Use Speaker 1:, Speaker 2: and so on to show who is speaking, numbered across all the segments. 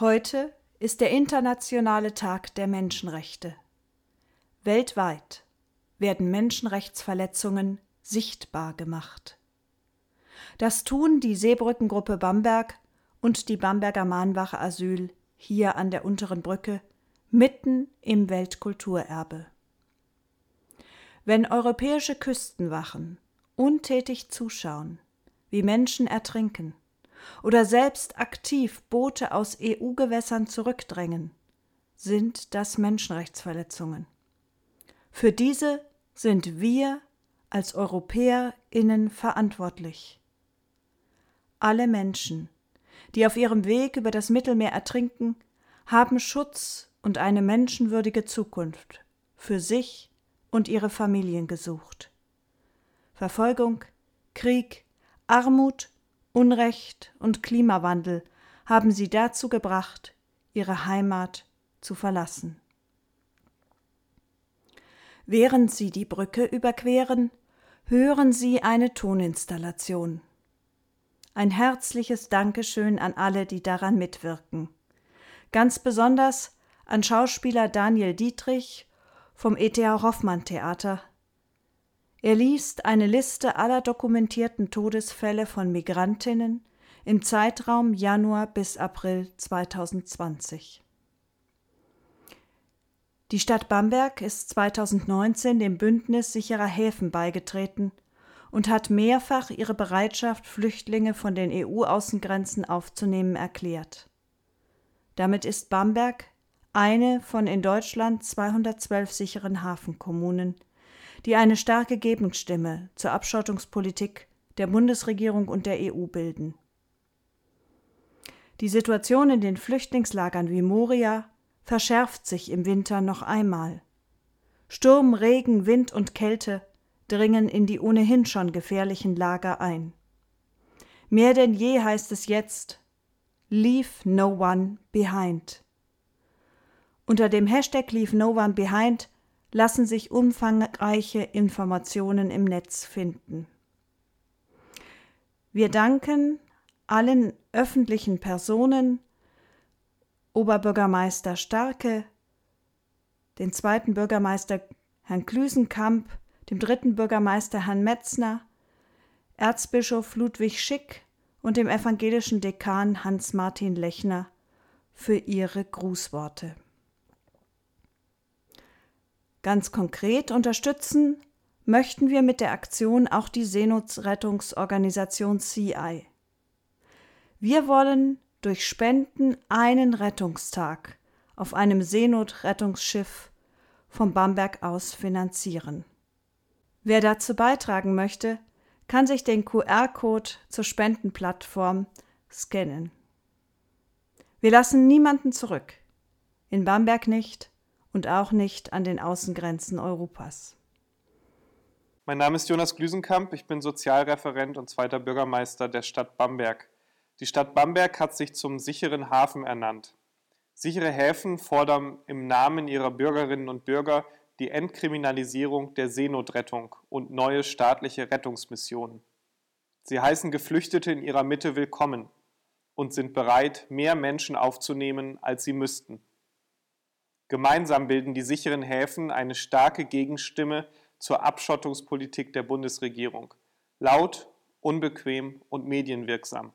Speaker 1: Heute ist der internationale Tag der Menschenrechte. Weltweit werden Menschenrechtsverletzungen sichtbar gemacht. Das tun die Seebrückengruppe Bamberg und die Bamberger Mahnwache Asyl hier an der unteren Brücke mitten im Weltkulturerbe. Wenn europäische Küstenwachen untätig zuschauen, wie Menschen ertrinken, oder selbst aktiv Boote aus EU-Gewässern zurückdrängen, sind das Menschenrechtsverletzungen. Für diese sind wir als EuropäerInnen verantwortlich. Alle Menschen, die auf ihrem Weg über das Mittelmeer ertrinken, haben Schutz und eine menschenwürdige Zukunft für sich und ihre Familien gesucht. Verfolgung, Krieg, Armut, Unrecht und Klimawandel haben sie dazu gebracht, ihre Heimat zu verlassen. Während sie die Brücke überqueren, hören sie eine Toninstallation. Ein herzliches Dankeschön an alle, die daran mitwirken. Ganz besonders an Schauspieler Daniel Dietrich vom E.T.H. Hoffmann Theater. Er liest eine Liste aller dokumentierten Todesfälle von Migrantinnen im Zeitraum Januar bis April 2020. Die Stadt Bamberg ist 2019 dem Bündnis sicherer Häfen beigetreten und hat mehrfach ihre Bereitschaft, Flüchtlinge von den EU-Außengrenzen aufzunehmen, erklärt. Damit ist Bamberg eine von in Deutschland 212 sicheren Hafenkommunen, die eine starke Gegenstimme zur Abschottungspolitik der Bundesregierung und der EU bilden. Die Situation in den Flüchtlingslagern wie Moria verschärft sich im Winter noch einmal. Sturm, Regen, Wind und Kälte dringen in die ohnehin schon gefährlichen Lager ein. Mehr denn je heißt es jetzt Leave no one behind. Unter dem Hashtag Leave No One Behind lassen sich umfangreiche Informationen im Netz finden. Wir danken allen öffentlichen Personen, Oberbürgermeister Starke, den zweiten Bürgermeister Herrn Klüsenkamp, dem dritten Bürgermeister Herrn Metzner, Erzbischof Ludwig Schick und dem evangelischen Dekan Hans-Martin Lechner für ihre Grußworte. Ganz konkret unterstützen möchten wir mit der Aktion auch die Seenotrettungsorganisation CI. Wir wollen durch Spenden einen Rettungstag auf einem Seenotrettungsschiff vom Bamberg aus finanzieren. Wer dazu beitragen möchte, kann sich den QR-Code zur Spendenplattform scannen. Wir lassen niemanden zurück. In Bamberg nicht und auch nicht an den Außengrenzen Europas.
Speaker 2: Mein Name ist Jonas Glüsenkamp, ich bin Sozialreferent und zweiter Bürgermeister der Stadt Bamberg. Die Stadt Bamberg hat sich zum sicheren Hafen ernannt. Sichere Häfen fordern im Namen ihrer Bürgerinnen und Bürger die Entkriminalisierung der Seenotrettung und neue staatliche Rettungsmissionen. Sie heißen Geflüchtete in ihrer Mitte willkommen und sind bereit, mehr Menschen aufzunehmen, als sie müssten. Gemeinsam bilden die sicheren Häfen eine starke Gegenstimme zur Abschottungspolitik der Bundesregierung. Laut, unbequem und medienwirksam.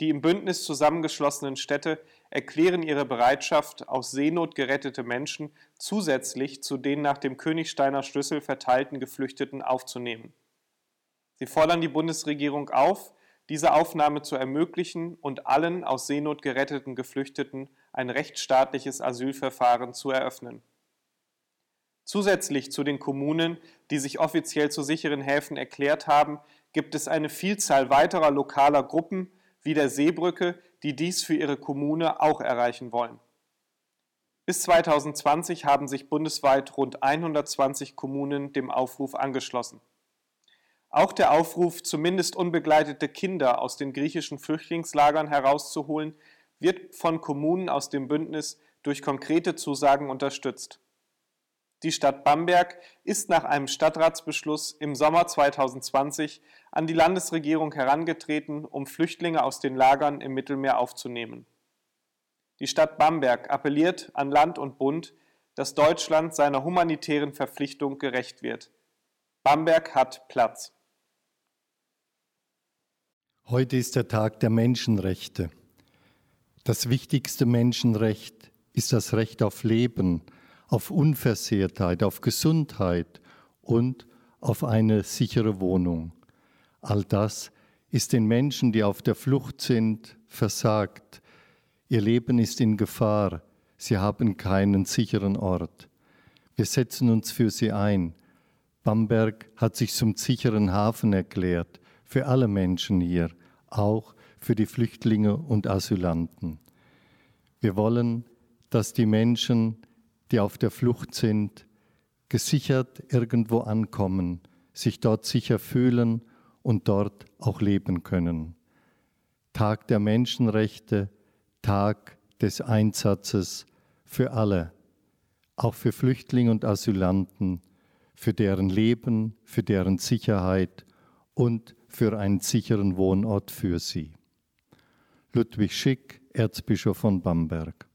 Speaker 2: Die im Bündnis zusammengeschlossenen Städte erklären ihre Bereitschaft, aus Seenot gerettete Menschen zusätzlich zu den nach dem Königsteiner Schlüssel verteilten Geflüchteten aufzunehmen. Sie fordern die Bundesregierung auf, diese Aufnahme zu ermöglichen und allen aus Seenot geretteten Geflüchteten ein rechtsstaatliches Asylverfahren zu eröffnen. Zusätzlich zu den Kommunen, die sich offiziell zu sicheren Häfen erklärt haben, gibt es eine Vielzahl weiterer lokaler Gruppen wie der Seebrücke, die dies für ihre Kommune auch erreichen wollen. Bis 2020 haben sich bundesweit rund 120 Kommunen dem Aufruf angeschlossen. Auch der Aufruf, zumindest unbegleitete Kinder aus den griechischen Flüchtlingslagern herauszuholen, wird von Kommunen aus dem Bündnis durch konkrete Zusagen unterstützt. Die Stadt Bamberg ist nach einem Stadtratsbeschluss im Sommer 2020 an die Landesregierung herangetreten, um Flüchtlinge aus den Lagern im Mittelmeer aufzunehmen. Die Stadt Bamberg appelliert an Land und Bund, dass Deutschland seiner humanitären Verpflichtung gerecht wird. Bamberg hat Platz.
Speaker 3: Heute ist der Tag der Menschenrechte. Das wichtigste Menschenrecht ist das Recht auf Leben, auf Unversehrtheit, auf Gesundheit und auf eine sichere Wohnung. All das ist den Menschen, die auf der Flucht sind, versagt. Ihr Leben ist in Gefahr. Sie haben keinen sicheren Ort. Wir setzen uns für sie ein. Bamberg hat sich zum sicheren Hafen erklärt, für alle Menschen hier, auch für die Flüchtlinge und Asylanten. Wir wollen, dass die Menschen, die auf der Flucht sind, gesichert irgendwo ankommen, sich dort sicher fühlen und dort auch leben können. Tag der Menschenrechte, Tag des Einsatzes für alle, auch für Flüchtlinge und Asylanten, für deren Leben, für deren Sicherheit und für einen sicheren Wohnort für sie. Ludwig Schick, Erzbischof von Bamberg.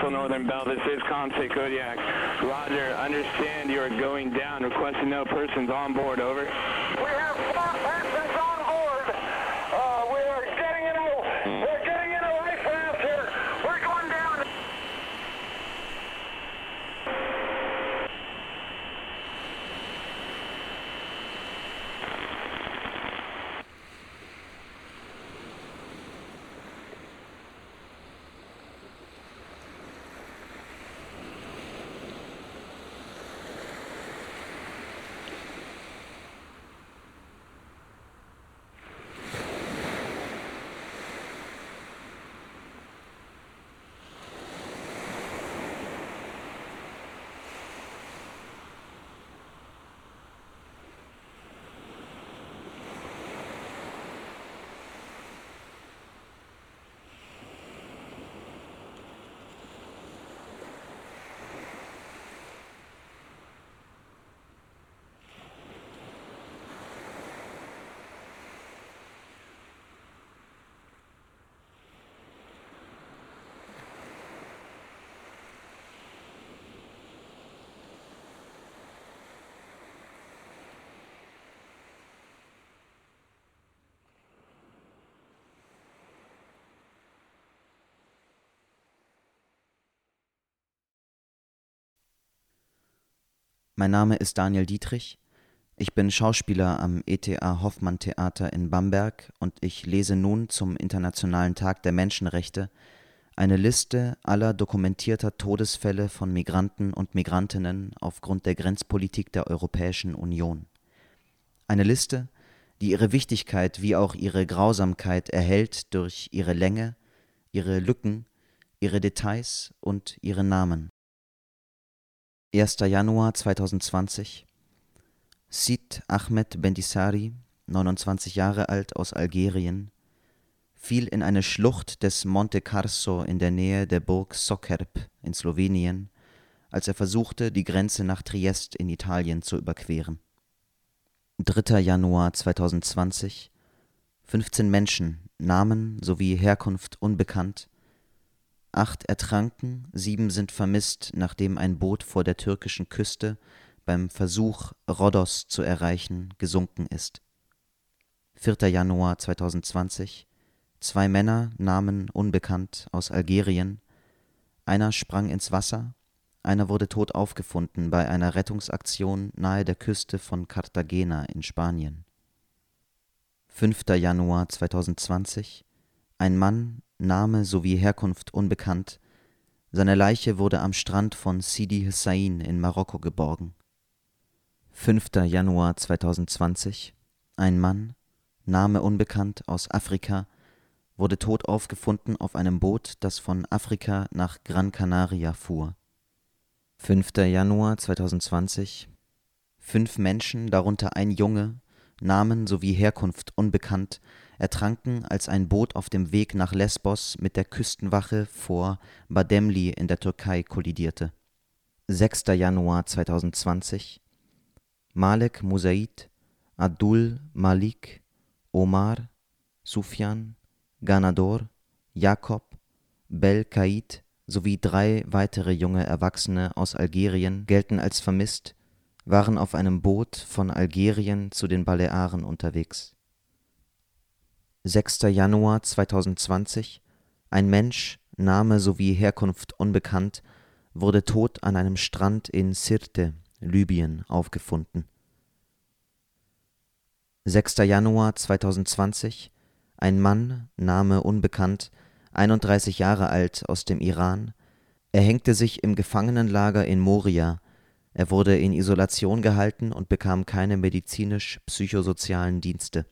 Speaker 4: Northern Bell. This is Conte Kodiak. Roger, understand you are going down. Requesting no persons on board. Over.
Speaker 5: We have
Speaker 6: Mein Name ist Daniel Dietrich. Ich bin Schauspieler am ETA Hoffmann Theater in Bamberg und ich lese nun zum Internationalen Tag der Menschenrechte eine Liste aller dokumentierter Todesfälle von Migranten und Migrantinnen aufgrund der Grenzpolitik der Europäischen Union. Eine Liste, die ihre Wichtigkeit wie auch ihre Grausamkeit erhält durch ihre Länge, ihre Lücken, ihre Details und ihre Namen. 1. Januar 2020 Sid Ahmed Bendissari, 29 Jahre alt aus Algerien, fiel in eine Schlucht des Monte Carso in der Nähe der Burg Sokerb in Slowenien, als er versuchte, die Grenze nach Triest in Italien zu überqueren. 3. Januar 2020 15 Menschen, Namen sowie Herkunft unbekannt. Acht ertranken, sieben sind vermisst, nachdem ein Boot vor der türkischen Küste beim Versuch, Rhodos zu erreichen, gesunken ist. 4. Januar 2020 Zwei Männer, Namen unbekannt, aus Algerien. Einer sprang ins Wasser, einer wurde tot aufgefunden bei einer Rettungsaktion nahe der Küste von Cartagena in Spanien. 5. Januar 2020 Ein Mann, Name sowie Herkunft unbekannt. Seine Leiche wurde am Strand von Sidi Hussein in Marokko geborgen. 5. Januar 2020 Ein Mann, Name unbekannt, aus Afrika wurde tot aufgefunden auf einem Boot, das von Afrika nach Gran Canaria fuhr. 5. Januar 2020 Fünf Menschen, darunter ein Junge, Namen sowie Herkunft unbekannt, ertranken, als ein Boot auf dem Weg nach Lesbos mit der Küstenwache vor Bademli in der Türkei kollidierte. 6. Januar 2020 Malek Musaid, Abdul Malik, Omar, Sufjan, Ganador, Jakob, Bel-Kaid sowie drei weitere junge Erwachsene aus Algerien gelten als vermisst, waren auf einem Boot von Algerien zu den Balearen unterwegs. 6. Januar 2020 Ein Mensch, Name sowie Herkunft unbekannt, wurde tot an einem Strand in Sirte, Libyen, aufgefunden. 6. Januar 2020 ein Mann, Name unbekannt, 31 Jahre alt, aus dem Iran. Er hängte sich im Gefangenenlager in Moria. Er wurde in Isolation gehalten und bekam keine medizinisch-psychosozialen Dienste.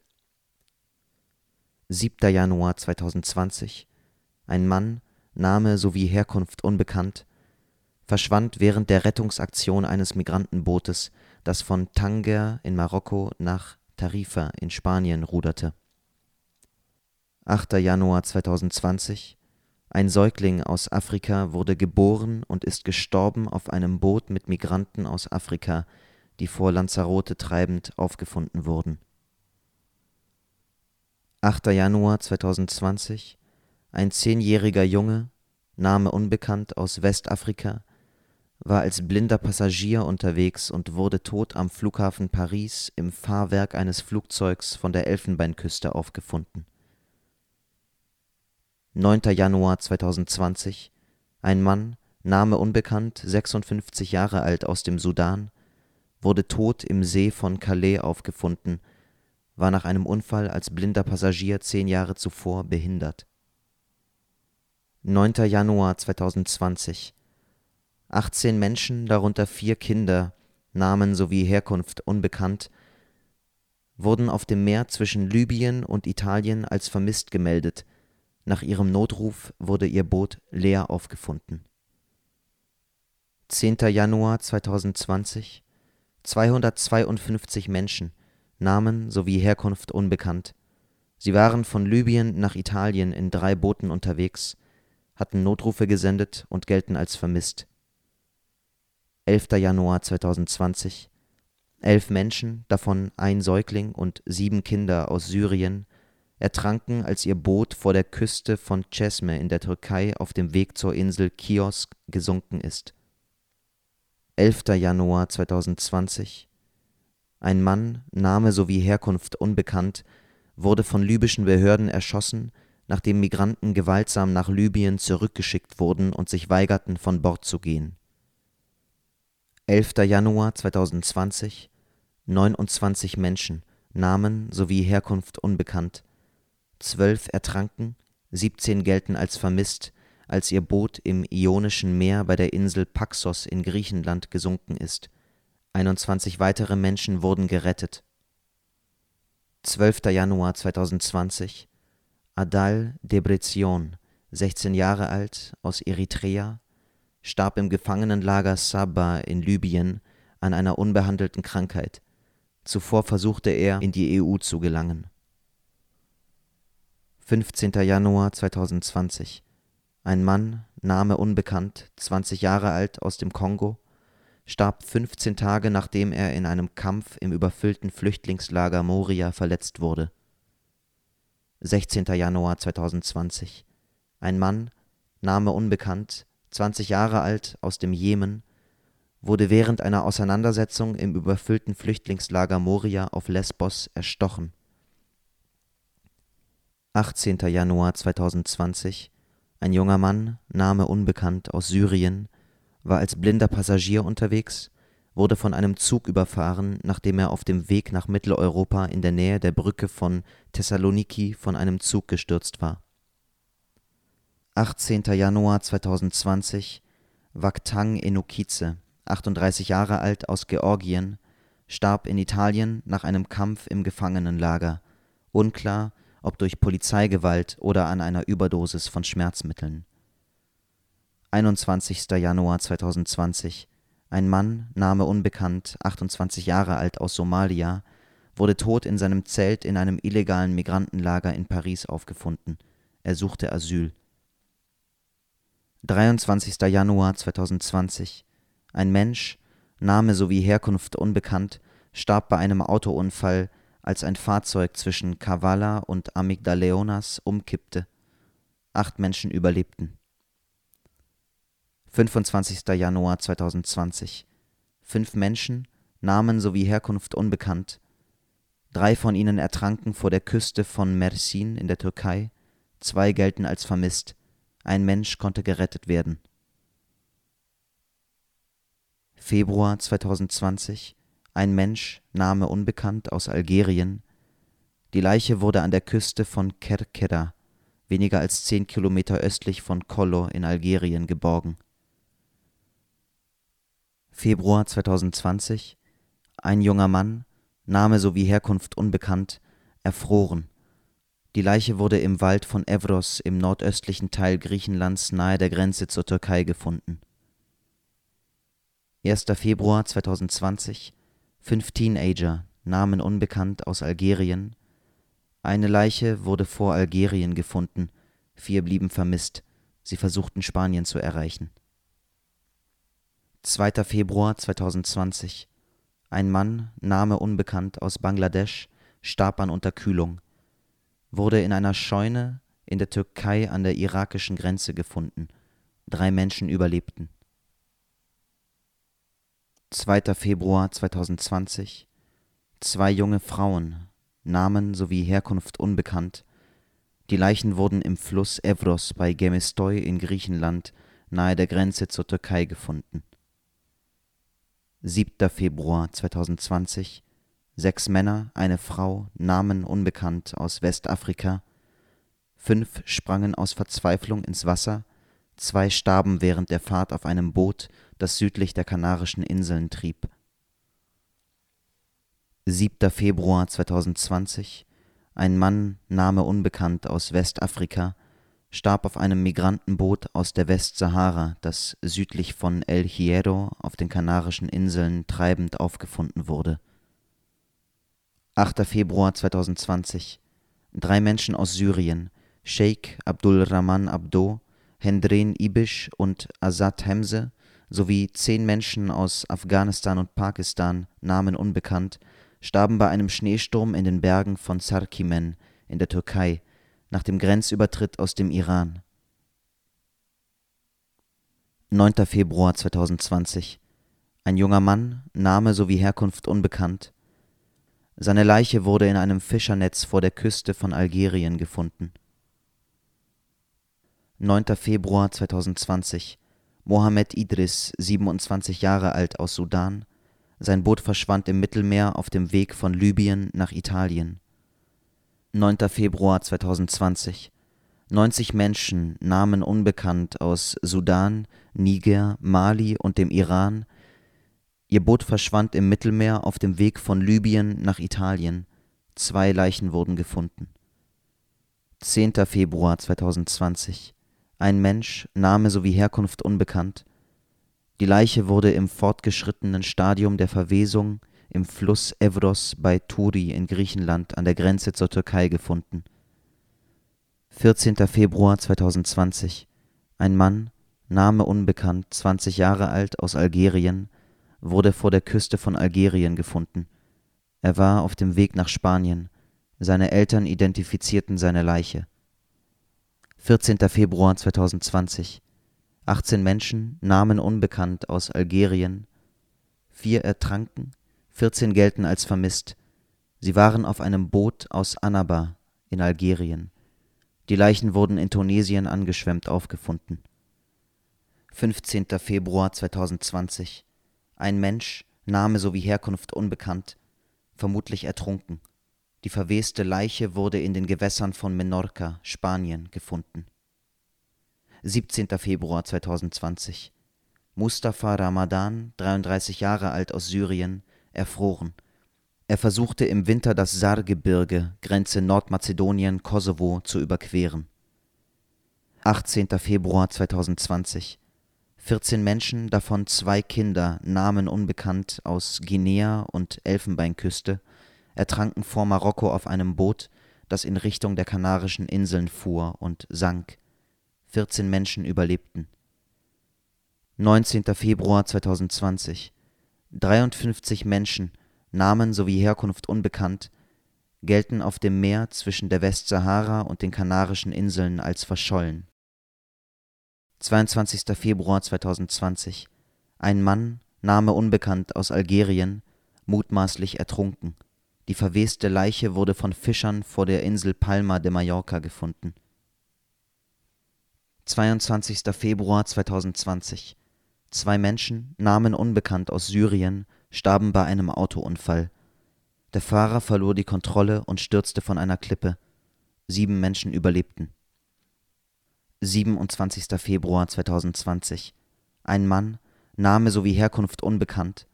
Speaker 6: 7. Januar 2020 Ein Mann, Name sowie Herkunft unbekannt, verschwand während der Rettungsaktion eines Migrantenbootes, das von Tanger in Marokko nach Tarifa in Spanien ruderte 8. Januar 2020 Ein Säugling aus Afrika wurde geboren und ist gestorben auf einem Boot mit Migranten aus Afrika, die vor Lanzarote treibend aufgefunden wurden. 8. Januar 2020 Ein zehnjähriger Junge, Name unbekannt, aus Westafrika, war als blinder Passagier unterwegs und wurde tot am Flughafen Paris im Fahrwerk eines Flugzeugs von der Elfenbeinküste aufgefunden 9. Januar 2020 Ein Mann, Name unbekannt, 56 Jahre alt, aus dem Sudan, wurde tot im See von Calais aufgefunden, war nach einem Unfall als blinder Passagier zehn Jahre zuvor behindert. 9. Januar 2020 18 Menschen, darunter vier Kinder, Namen sowie Herkunft unbekannt, wurden auf dem Meer zwischen Libyen und Italien als vermisst gemeldet nach ihrem Notruf wurde ihr Boot leer aufgefunden. 10. Januar 2020 252 Menschen, Namen sowie Herkunft unbekannt. Sie waren von Libyen nach Italien in drei Booten unterwegs, hatten Notrufe gesendet und gelten als vermisst. 11. Januar 2020 Elf Menschen, davon ein Säugling und sieben Kinder aus Syrien, ertranken, als ihr Boot vor der Küste von Cesme in der Türkei auf dem Weg zur Insel Chios gesunken ist. 11. Januar 2020 Ein Mann, Name sowie Herkunft unbekannt, wurde von libyschen Behörden erschossen, nachdem Migranten gewaltsam nach Libyen zurückgeschickt wurden und sich weigerten, von Bord zu gehen. 11. Januar 2020 29 Menschen, Namen sowie Herkunft unbekannt. Zwölf ertranken, 17 gelten als vermisst, als ihr Boot im Ionischen Meer bei der Insel Paxos in Griechenland gesunken ist. 21 weitere Menschen wurden gerettet. 12. Januar 2020 Adal Debrezion, 16 Jahre alt, aus Eritrea, starb im Gefangenenlager Sabba in Libyen an einer unbehandelten Krankheit. Zuvor versuchte er, in die EU zu gelangen. 15. Januar 2020 Ein Mann, Name unbekannt, 20 Jahre alt, aus dem Kongo, starb 15 Tage nachdem er in einem Kampf im überfüllten Flüchtlingslager Moria verletzt wurde. 16. Januar 2020 Ein Mann, Name unbekannt, 20 Jahre alt, aus dem Jemen, wurde während einer Auseinandersetzung im überfüllten Flüchtlingslager Moria auf Lesbos erstochen. 18. Januar 2020 Ein junger Mann, Name unbekannt, aus Syrien, war als blinder Passagier unterwegs, wurde von einem Zug überfahren, nachdem er auf dem Weg nach Mitteleuropa in der Nähe der Brücke von Thessaloniki von einem Zug gestürzt war. 18. Januar 2020 Vakhtang Enokidze, 38 Jahre alt, aus Georgien, starb in Italien nach einem Kampf im Gefangenenlager, unklar, ob durch Polizeigewalt oder an einer Überdosis von Schmerzmitteln. 21. Januar 2020 Ein Mann, Name unbekannt, 28 Jahre alt, aus Somalia, wurde tot in seinem Zelt in einem illegalen Migrantenlager in Paris aufgefunden. Er suchte Asyl. 23. Januar 2020 Ein Mensch, Name sowie Herkunft unbekannt, starb bei einem Autounfall, als ein Fahrzeug zwischen Kavala und Amygdaleonas umkippte. Acht Menschen überlebten. 25. Januar 2020 Fünf Menschen, Namen sowie Herkunft unbekannt. Drei von ihnen ertranken vor der Küste von Mersin in der Türkei, zwei gelten als vermisst. Ein Mensch konnte gerettet werden. Februar 2020 Ein Mensch, Name unbekannt, aus Algerien. Die Leiche wurde an der Küste von Kerkera, weniger als zehn Kilometer östlich von Kollo in Algerien, geborgen. Februar 2020 Ein junger Mann, Name sowie Herkunft unbekannt, erfroren die Leiche wurde im Wald von Evros im nordöstlichen Teil Griechenlands nahe der Grenze zur Türkei gefunden. 1. Februar 2020 Fünf Teenager, Namen unbekannt, aus Algerien. Eine Leiche wurde vor Algerien gefunden, vier blieben vermisst, sie versuchten Spanien zu erreichen. 2. Februar 2020 Ein Mann, Name unbekannt, aus Bangladesch, starb an Unterkühlung wurde in einer Scheune in der Türkei an der irakischen Grenze gefunden. Drei Menschen überlebten. 2. Februar 2020 Zwei junge Frauen, Namen sowie Herkunft unbekannt. Die Leichen wurden im Fluss Evros bei Gemestoi in Griechenland nahe der Grenze zur Türkei gefunden. 7. Februar 2020 sechs Männer, eine Frau, Namen unbekannt, aus Westafrika. Fünf sprangen aus Verzweiflung ins Wasser, zwei starben während der Fahrt auf einem Boot, das südlich der Kanarischen Inseln trieb. 7. Februar 2020 Ein Mann, Name unbekannt, aus Westafrika, starb auf einem Migrantenboot aus der Westsahara, das südlich von El Hierro auf den Kanarischen Inseln treibend aufgefunden wurde 8. Februar 2020 Drei Menschen aus Syrien, Sheikh Abdul Rahman Abdo, Hendren Ibish und Azad Hemse sowie zehn Menschen aus Afghanistan und Pakistan, Namen unbekannt, starben bei einem Schneesturm in den Bergen von Sarkimen in der Türkei nach dem Grenzübertritt aus dem Iran. 9. Februar 2020 Ein junger Mann, Name sowie Herkunft unbekannt, seine Leiche wurde in einem Fischernetz vor der Küste von Algerien gefunden. 9. Februar 2020 Mohammed Idris, 27 Jahre alt aus Sudan. Sein Boot verschwand im Mittelmeer auf dem Weg von Libyen nach Italien. 9. Februar 2020. 90 Menschen, Namen unbekannt, aus Sudan, Niger, Mali und dem Iran. Ihr Boot verschwand im Mittelmeer auf dem Weg von Libyen nach Italien. Zwei Leichen wurden gefunden. 10. Februar 2020. Ein Mensch, Name sowie Herkunft unbekannt. Die Leiche wurde im fortgeschrittenen Stadium der Verwesung im Fluss Evros bei Turi in Griechenland an der Grenze zur Türkei gefunden. 14. Februar 2020. Ein Mann, Name unbekannt, 20 Jahre alt, aus Algerien, wurde vor der Küste von Algerien gefunden. Er war auf dem Weg nach Spanien. Seine Eltern identifizierten seine Leiche. 14. Februar 2020. 18 Menschen, Namen unbekannt, aus Algerien. Vier ertranken, 14 gelten als vermisst. Sie waren auf einem Boot aus Annaba in Algerien. Die Leichen wurden in Tunesien angeschwemmt aufgefunden. 15. Februar 2020. Ein Mensch, Name sowie Herkunft unbekannt, vermutlich ertrunken. Die verweste Leiche wurde in den Gewässern von Menorca, Spanien, gefunden. 17. Februar 2020. Mustafa Ramadan, 33 Jahre alt aus Syrien, erfroren. Er versuchte im Winter das Sargebirge, Grenze Nordmazedonien, Kosovo, zu überqueren. 18. Februar 2020. 14 Menschen, davon zwei Kinder, Namen unbekannt, aus Guinea und Elfenbeinküste, ertranken vor Marokko auf einem Boot, das in Richtung der Kanarischen Inseln fuhr und sank. 14 Menschen überlebten. 19. Februar 2020. 53 Menschen, Namen sowie Herkunft unbekannt, gelten auf dem Meer zwischen der Westsahara und den Kanarischen Inseln als verschollen. 22. Februar 2020. Ein Mann, Name unbekannt, aus Algerien, mutmaßlich ertrunken. Die verweste Leiche wurde von Fischern vor der Insel Palma de Mallorca gefunden. 22. Februar 2020. Zwei Menschen, Namen unbekannt, aus Syrien, starben bei einem Autounfall. Der Fahrer verlor die Kontrolle und stürzte von einer Klippe. Sieben Menschen überlebten. 27. Februar 2020. Ein Mann, Name sowie Herkunft unbekannt.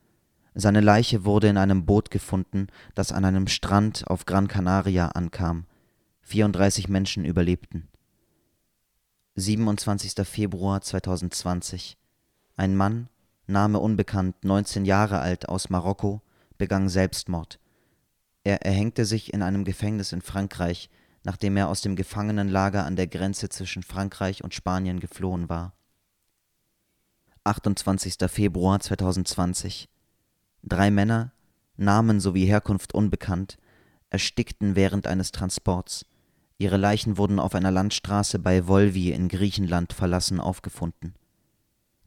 Speaker 6: Seine Leiche wurde in einem Boot gefunden, das an einem Strand auf Gran Canaria ankam. 34 Menschen überlebten. 27. Februar 2020. Ein Mann, Name unbekannt, 19 Jahre alt, aus Marokko, begann Selbstmord. Er erhängte sich in einem Gefängnis in Frankreich, nachdem er aus dem Gefangenenlager an der Grenze zwischen Frankreich und Spanien geflohen war. 28. Februar 2020. Drei Männer, Namen sowie Herkunft unbekannt, erstickten während eines Transports. Ihre Leichen wurden auf einer Landstraße bei Volvi in Griechenland verlassen aufgefunden.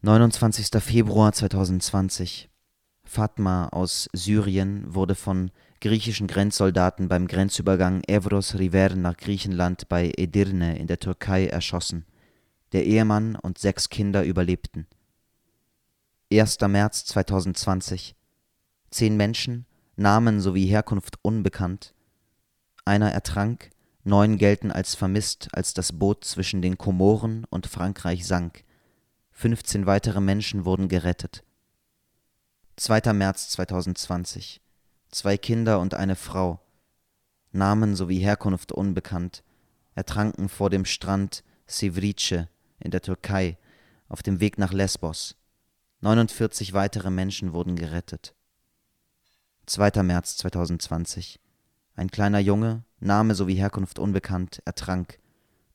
Speaker 6: 29. Februar 2020. Fatma aus Syrien wurde von griechischen Grenzsoldaten beim Grenzübergang Evros River nach Griechenland bei Edirne in der Türkei erschossen. Der Ehemann und sechs Kinder überlebten. 1. März 2020. Zehn Menschen, Namen sowie Herkunft unbekannt. Einer ertrank, neun gelten als vermisst, als das Boot zwischen den Komoren und Frankreich sank. 15 weitere Menschen wurden gerettet. 2. März 2020. Zwei Kinder und eine Frau, Namen sowie Herkunft unbekannt, ertranken vor dem Strand Sivrice in der Türkei auf dem Weg nach Lesbos. 49 weitere Menschen wurden gerettet. 2. März 2020. Ein kleiner Junge, Name sowie Herkunft unbekannt, ertrank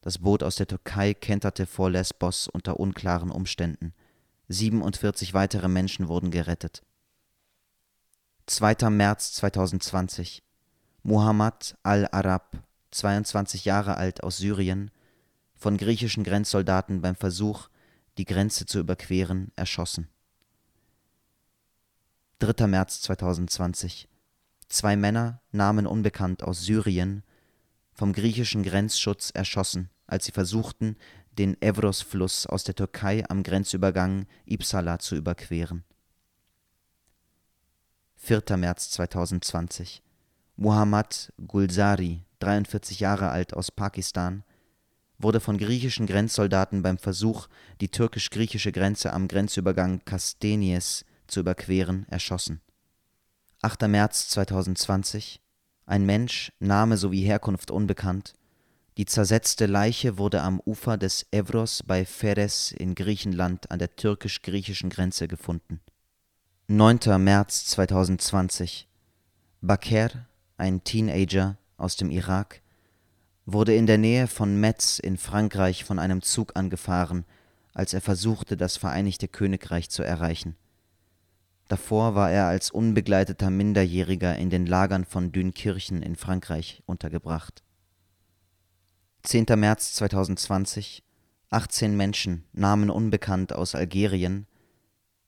Speaker 6: das Boot aus der Türkei kenterte vor Lesbos unter unklaren Umständen. 47 weitere Menschen wurden gerettet. 2. März 2020. Muhammad al-Arab, 22 Jahre alt aus Syrien, von griechischen Grenzsoldaten beim Versuch, die Grenze zu überqueren, erschossen. 3. März 2020. Zwei Männer, Namen unbekannt aus Syrien, vom griechischen Grenzschutz erschossen als sie versuchten, den Evros-Fluss aus der Türkei am Grenzübergang Ipsala zu überqueren. 4. März 2020 Muhammad Gulzari, 43 Jahre alt, aus Pakistan, wurde von griechischen Grenzsoldaten beim Versuch, die türkisch-griechische Grenze am Grenzübergang Kastenies zu überqueren, erschossen. 8. März 2020 Ein Mensch, Name sowie Herkunft unbekannt. Die zersetzte Leiche wurde am Ufer des Evros bei Feres in Griechenland an der türkisch-griechischen Grenze gefunden. 9. März 2020 Baker, ein Teenager aus dem Irak, wurde in der Nähe von Metz in Frankreich von einem Zug angefahren, als er versuchte, das Vereinigte Königreich zu erreichen. Davor war er als unbegleiteter Minderjähriger in den Lagern von Dünkirchen in Frankreich untergebracht. 10. März 2020 18 Menschen, Namen unbekannt aus Algerien,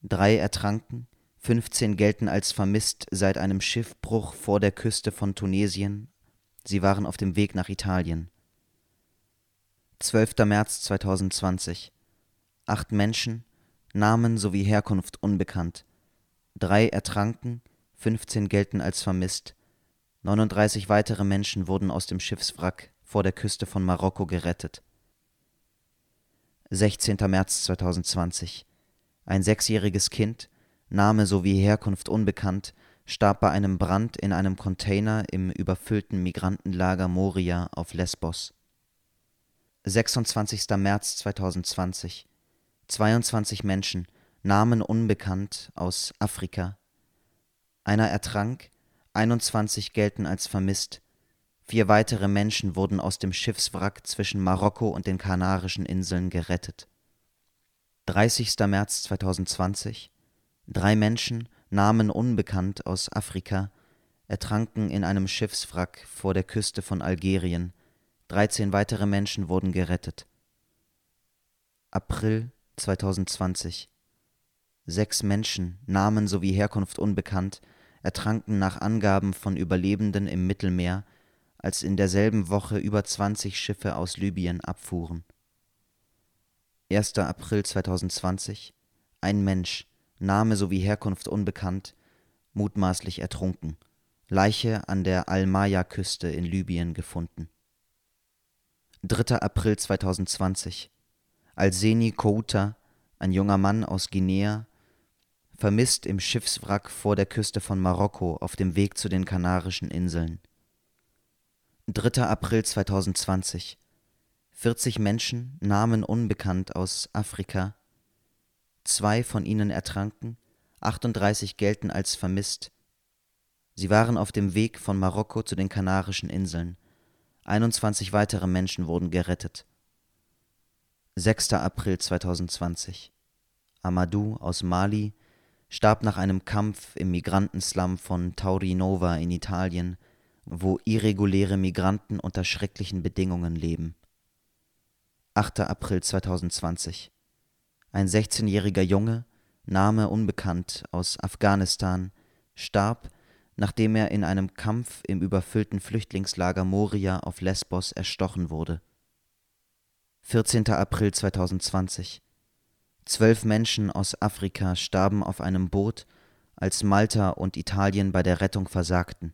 Speaker 6: drei ertranken, 15 gelten als vermisst seit einem Schiffbruch vor der Küste von Tunesien Sie waren auf dem Weg nach Italien. 12. März 2020 Acht Menschen, Namen sowie Herkunft unbekannt. Drei ertranken, 15 gelten als vermisst. 39 weitere Menschen wurden aus dem Schiffswrack vor der Küste von Marokko gerettet. 16. März 2020 Ein sechsjähriges Kind, Name sowie Herkunft unbekannt, starb bei einem Brand in einem Container im überfüllten Migrantenlager Moria auf Lesbos. 26. März 2020 22 Menschen, Namen unbekannt, aus Afrika. Einer ertrank, 21 gelten als vermisst. Vier weitere Menschen wurden aus dem Schiffswrack zwischen Marokko und den Kanarischen Inseln gerettet. 30. März 2020 Drei Menschen, Namen unbekannt aus Afrika, ertranken in einem Schiffswrack vor der Küste von Algerien, 13 weitere Menschen wurden gerettet. April 2020 Sechs Menschen, Namen sowie Herkunft unbekannt, ertranken nach Angaben von Überlebenden im Mittelmeer, als in derselben Woche über 20 Schiffe aus Libyen abfuhren. 1. April 2020 Ein Mensch, Name sowie Herkunft unbekannt, mutmaßlich ertrunken, Leiche an der Al-Maya-Küste in Libyen gefunden. 3. April 2020 Alseni Kouta, ein junger Mann aus Guinea, vermisst im Schiffswrack vor der Küste von Marokko auf dem Weg zu den Kanarischen Inseln. 3. April 2020 40 Menschen, Namen unbekannt aus Afrika, zwei von ihnen ertranken, 38 gelten als vermisst. Sie waren auf dem Weg von Marokko zu den Kanarischen Inseln. 21 weitere Menschen wurden gerettet. 6. April 2020 Amadou aus Mali starb nach einem Kampf im Migrantenslum von Taurinova in Italien, wo irreguläre Migranten unter schrecklichen Bedingungen leben. 8. April 2020 ein 16-jähriger Junge, Name unbekannt, aus Afghanistan, starb, nachdem er in einem Kampf im überfüllten Flüchtlingslager Moria auf Lesbos erstochen wurde. 14. April 2020 Zwölf Menschen aus Afrika starben auf einem Boot, als Malta und Italien bei der Rettung versagten.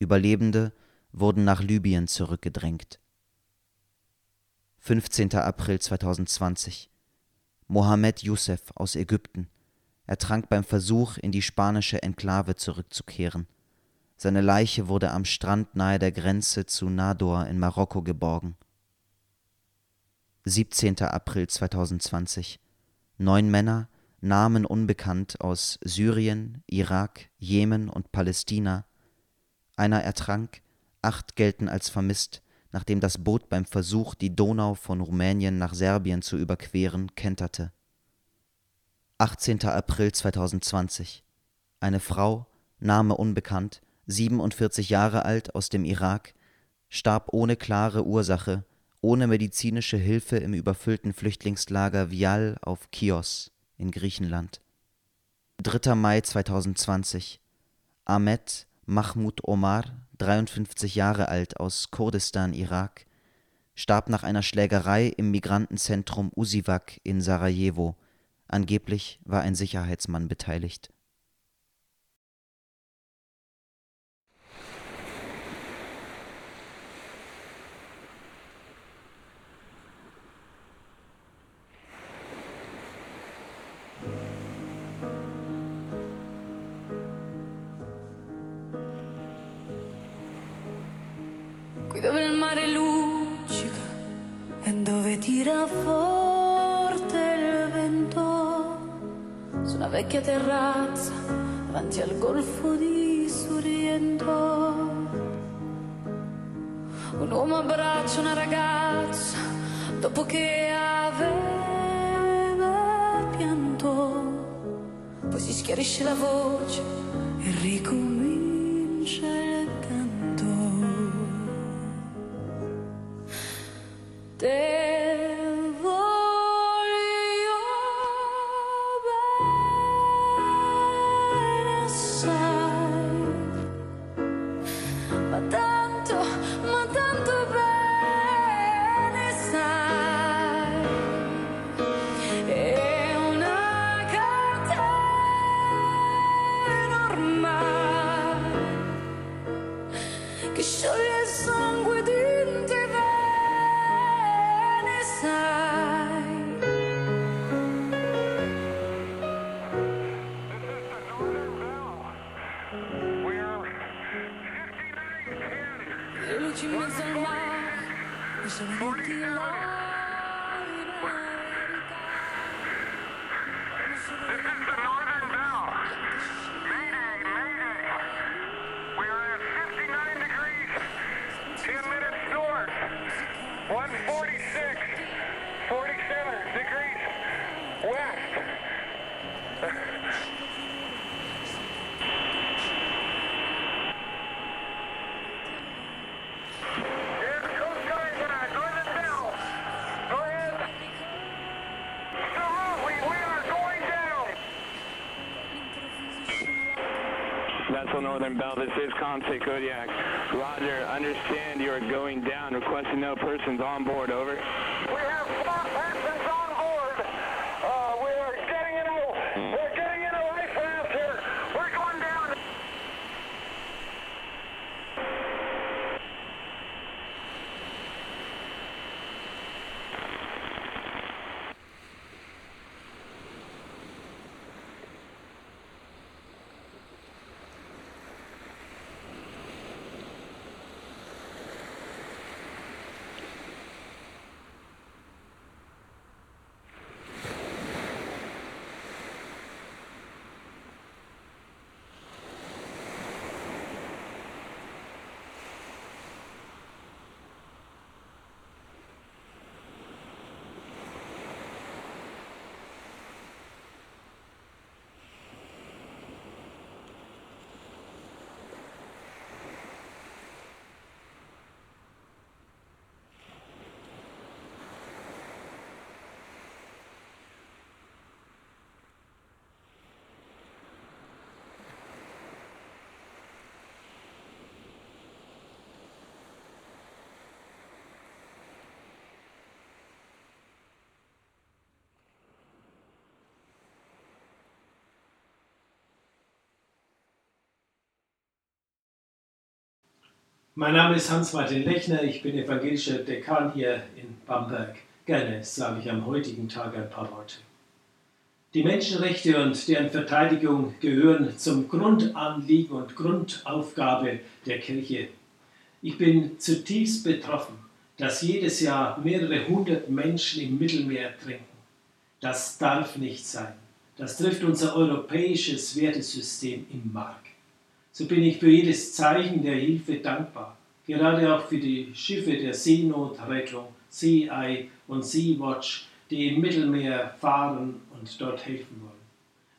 Speaker 6: Überlebende wurden nach Libyen zurückgedrängt. 15. April 2020 Mohammed Youssef aus Ägypten. Er trank beim Versuch, in die spanische Enklave zurückzukehren. Seine Leiche wurde am Strand nahe der Grenze zu Nador in Marokko geborgen. 17. April 2020. Neun Männer, Namen unbekannt, aus Syrien, Irak, Jemen und Palästina. Einer ertrank, acht gelten als vermisst, nachdem das Boot beim Versuch, die Donau von Rumänien nach Serbien zu überqueren, kenterte. 18. April 2020 Eine Frau, Name unbekannt, 47 Jahre alt aus dem Irak, starb ohne klare Ursache, ohne medizinische Hilfe im überfüllten Flüchtlingslager Vial auf Chios in Griechenland. 3. Mai 2020 Ahmed Mahmoud Omar 53 Jahre alt aus Kurdistan, Irak, starb nach einer Schlägerei im Migrantenzentrum Usivac in Sarajevo. Angeblich war ein Sicherheitsmann beteiligt.
Speaker 7: Vecchia terrazza davanti al golfo di Sorrento. Un uomo abbraccia una ragazza dopo che aveva pianto, poi si schiarisce la voce e ricomincia
Speaker 3: You surely
Speaker 4: Vessel Northern Bell, this is Conte Kodiak. Roger, understand you are going down. Requesting no persons on board, over.
Speaker 3: We have four persons on board. Uh, we are getting in a,
Speaker 8: Mein Name ist Hans-Martin Lechner, ich bin evangelischer Dekan hier in Bamberg. Gerne sage ich am heutigen Tag ein paar Worte. Die Menschenrechte und deren Verteidigung gehören zum Grundanliegen und Grundaufgabe der Kirche. Ich bin zutiefst betroffen, dass jedes Jahr mehrere hundert Menschen im Mittelmeer trinken. Das darf nicht sein. Das trifft unser europäisches Wertesystem im Mark. So bin ich für jedes Zeichen der Hilfe dankbar, gerade auch für die Schiffe der Seenotrettung, Sea Eye und Sea Watch, die im Mittelmeer fahren und dort helfen wollen.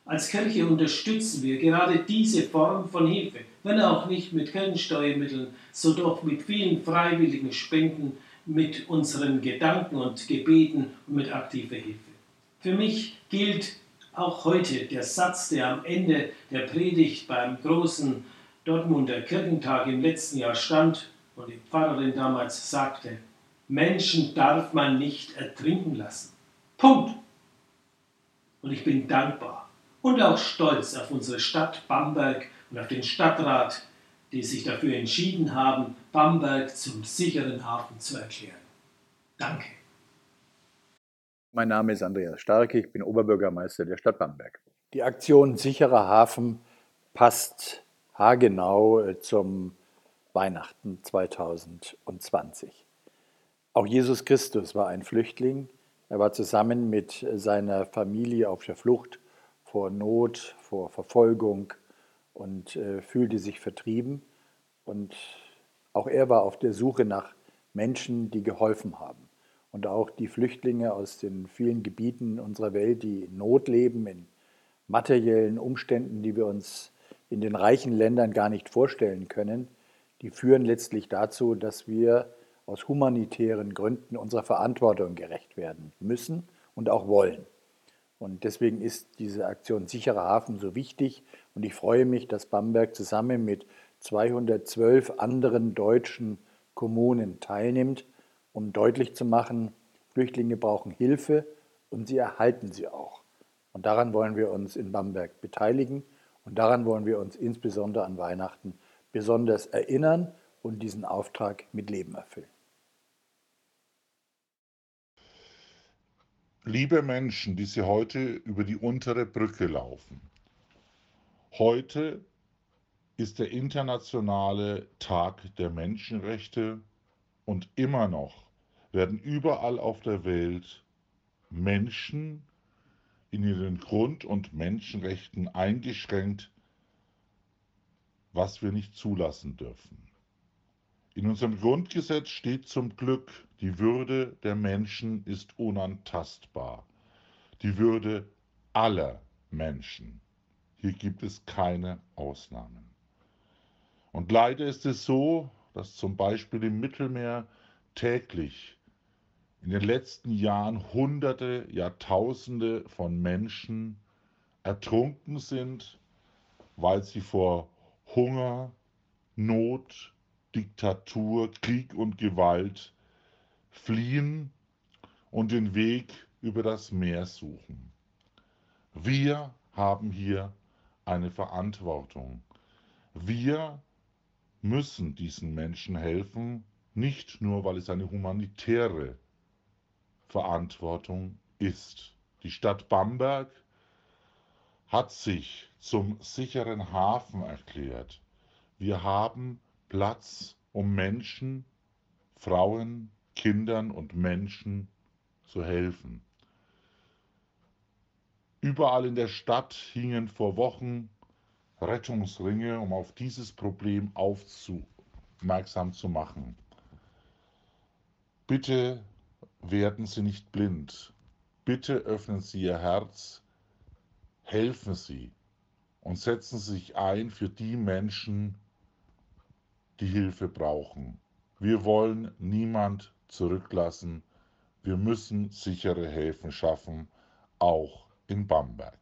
Speaker 8: Als Kirche unterstützen wir gerade diese Form von Hilfe, wenn auch nicht mit Kirchensteuermitteln, so doch mit vielen freiwilligen Spenden, mit unseren Gedanken und Gebeten und mit aktiver Hilfe. Für mich gilt auch heute der Satz, der am Ende der Predigt beim großen Dortmunder Kirchentag im letzten Jahr stand und die Pfarrerin damals sagte, Menschen darf man nicht ertrinken lassen. Punkt. Und ich bin dankbar und auch stolz auf unsere Stadt Bamberg und auf den Stadtrat, die sich dafür entschieden haben, Bamberg zum sicheren Hafen zu erklären. Danke.
Speaker 9: Mein Name ist Andreas Starke, ich bin Oberbürgermeister der Stadt Bamberg. Die Aktion Sicherer Hafen passt haargenau äh, zum Weihnachten 2020. Auch Jesus Christus war ein Flüchtling. Er war zusammen mit seiner Familie auf der Flucht vor Not, vor Verfolgung und äh, fühlte sich vertrieben. Und auch er war auf der Suche nach Menschen, die geholfen haben. Und auch die Flüchtlinge aus den vielen Gebieten unserer Welt, die in Not leben, in materiellen Umständen, die wir uns in den reichen Ländern gar nicht vorstellen können, die führen letztlich dazu, dass wir aus humanitären Gründen unserer Verantwortung gerecht werden müssen und auch wollen. Und deswegen ist diese Aktion Sicherer Hafen so wichtig. Und ich freue mich, dass Bamberg zusammen mit 212 anderen deutschen Kommunen teilnimmt, um deutlich zu machen, Flüchtlinge brauchen Hilfe und sie erhalten sie auch. Und daran wollen wir uns in Bamberg beteiligen und daran wollen wir uns insbesondere an Weihnachten besonders erinnern und diesen Auftrag mit Leben erfüllen.
Speaker 10: Liebe Menschen, die Sie heute über die untere Brücke laufen, heute ist der internationale Tag der Menschenrechte und immer noch werden überall auf der Welt Menschen in ihren Grund- und Menschenrechten eingeschränkt, was wir nicht zulassen dürfen. In unserem Grundgesetz steht zum Glück, die Würde der Menschen ist unantastbar. Die Würde aller Menschen. Hier gibt es keine Ausnahmen. Und leider ist es so, dass zum Beispiel im Mittelmeer täglich in den letzten Jahren Hunderte, Jahrtausende von Menschen ertrunken sind, weil sie vor Hunger, Not, Diktatur, Krieg und Gewalt fliehen und den Weg über das Meer suchen. Wir haben hier eine Verantwortung. Wir müssen diesen Menschen helfen, nicht nur, weil es eine humanitäre Verantwortung ist. Die Stadt Bamberg hat sich zum sicheren Hafen erklärt. Wir haben Platz, um Menschen, Frauen, Kindern und Menschen zu helfen. Überall in der Stadt hingen vor Wochen Rettungsringe, um auf dieses Problem aufmerksam zu machen. Bitte werden Sie nicht blind. Bitte öffnen Sie Ihr Herz, helfen Sie und setzen Sie sich ein für die Menschen, die Hilfe brauchen. Wir wollen niemand zurücklassen. Wir müssen sichere Häfen schaffen, auch in Bamberg.